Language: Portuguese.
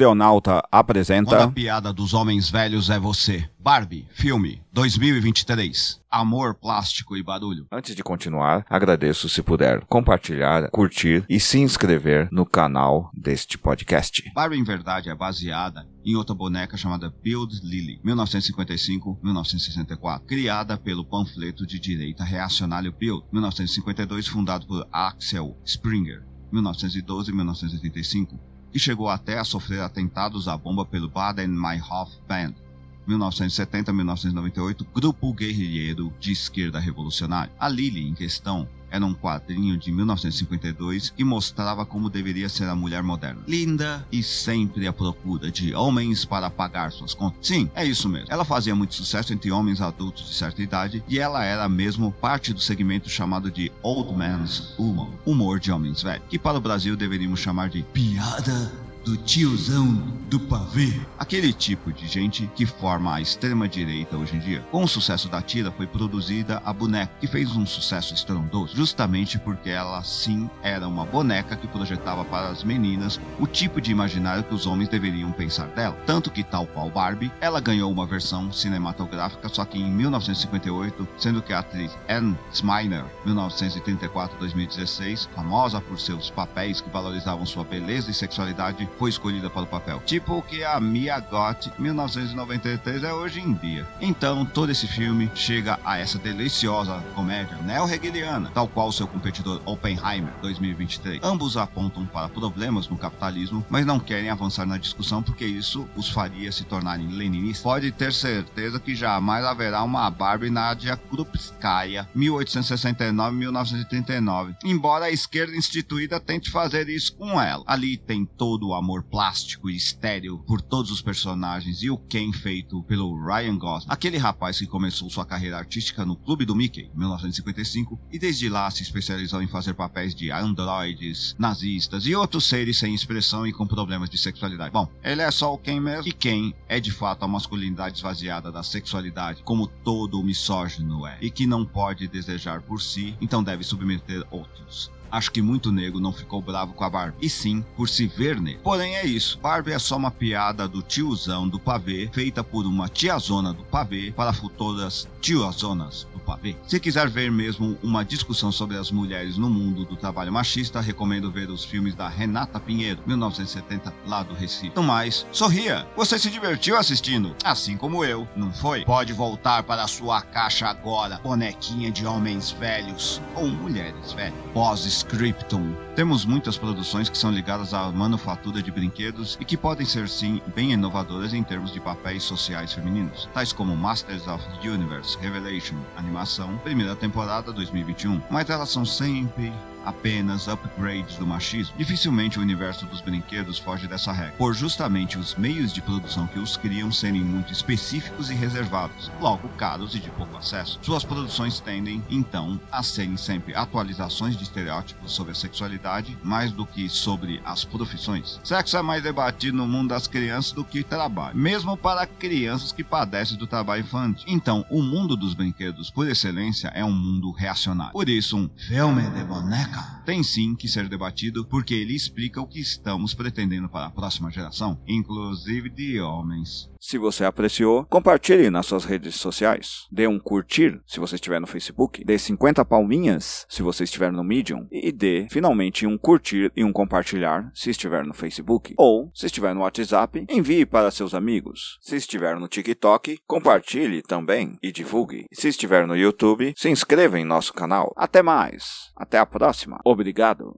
Deonauta apresenta. Quando a piada dos homens velhos é você. Barbie, filme, 2023. Amor, plástico e barulho. Antes de continuar, agradeço se puder compartilhar, curtir e se inscrever no canal deste podcast. Barbie, em verdade, é baseada em outra boneca chamada Build Lily, 1955-1964, criada pelo panfleto de direita reacionário Build, 1952, fundado por Axel Springer, 1912-1985 que chegou até a sofrer atentados à bomba pelo Baden-Meinhof Band, 1970-1998, grupo guerrilheiro de esquerda revolucionária. A Lily, em questão, era um quadrinho de 1952 que mostrava como deveria ser a mulher moderna. Linda e sempre à procura de homens para pagar suas contas. Sim, é isso mesmo. Ela fazia muito sucesso entre homens adultos de certa idade e ela era mesmo parte do segmento chamado de Old Man's Humor, humor de homens velhos, que para o Brasil deveríamos chamar de piada do tiozão do pavê. Aquele tipo de gente que forma a extrema-direita hoje em dia. Com o sucesso da tira, foi produzida a boneca, que fez um sucesso estrondoso, justamente porque ela sim era uma boneca que projetava para as meninas o tipo de imaginário que os homens deveriam pensar dela. Tanto que, tal qual Barbie, ela ganhou uma versão cinematográfica, só que em 1958, sendo que a atriz Anne Sminer, 1934-2016, famosa por seus papéis que valorizavam sua beleza e sexualidade, foi escolhida para o papel. Tipo o que a Mia Goth 1993 é hoje em dia. Então, todo esse filme chega a essa deliciosa comédia neo-hegeliana, tal qual seu competidor Oppenheimer 2023. Ambos apontam para problemas no capitalismo, mas não querem avançar na discussão porque isso os faria se tornarem leninistas. Pode ter certeza que jamais haverá uma Barbie Nadia Krupskaya 1869-1939, embora a esquerda instituída tente fazer isso com ela. Ali tem todo o amor plástico e estéril por todos os personagens e o Ken feito pelo Ryan Gosling, aquele rapaz que começou sua carreira artística no Clube do Mickey, em 1955, e desde lá se especializou em fazer papéis de androides, nazistas e outros seres sem expressão e com problemas de sexualidade. Bom, ele é só o Ken mesmo, e Ken é de fato a masculinidade esvaziada da sexualidade, como todo misógino é, e que não pode desejar por si, então deve submeter outros. Acho que muito nego não ficou bravo com a Barbie, e sim por se ver nele. Porém é isso, Barbie é só uma piada do tiozão do pavê, feita por uma tiazona do pavê para futuras tiozonas do pavê. Se quiser ver mesmo uma discussão sobre as mulheres no mundo do trabalho machista, recomendo ver os filmes da Renata Pinheiro, 1970, lá do Recife. No mais, sorria! Você se divertiu assistindo? Assim como eu, não foi? Pode voltar para sua caixa agora, bonequinha de homens velhos ou mulheres velhas. Temos muitas produções que são ligadas à manufatura de brinquedos e que podem ser sim bem inovadoras em termos de papéis sociais femininos, tais como Masters of the Universe, Revelation, animação, primeira temporada 2021, mas elas são sempre apenas upgrades do machismo, dificilmente o universo dos brinquedos foge dessa regra, por justamente os meios de produção que os criam serem muito específicos e reservados, logo caros e de pouco acesso. Suas produções tendem, então, a serem sempre atualizações de estereótipos sobre a sexualidade, mais do que sobre as profissões. Sexo é mais debatido no mundo das crianças do que trabalho, mesmo para crianças que padecem do trabalho infantil. Então, o mundo dos brinquedos, por excelência, é um mundo reacionário. Por isso, um filme de boneca tem sim que ser debatido porque ele explica o que estamos pretendendo para a próxima geração, inclusive de homens. Se você apreciou, compartilhe nas suas redes sociais. Dê um curtir se você estiver no Facebook. Dê 50 palminhas se você estiver no Medium. E dê finalmente um curtir e um compartilhar se estiver no Facebook. Ou, se estiver no WhatsApp, envie para seus amigos. Se estiver no TikTok, compartilhe também e divulgue. Se estiver no YouTube, se inscreva em nosso canal. Até mais. Até a próxima. Obrigado.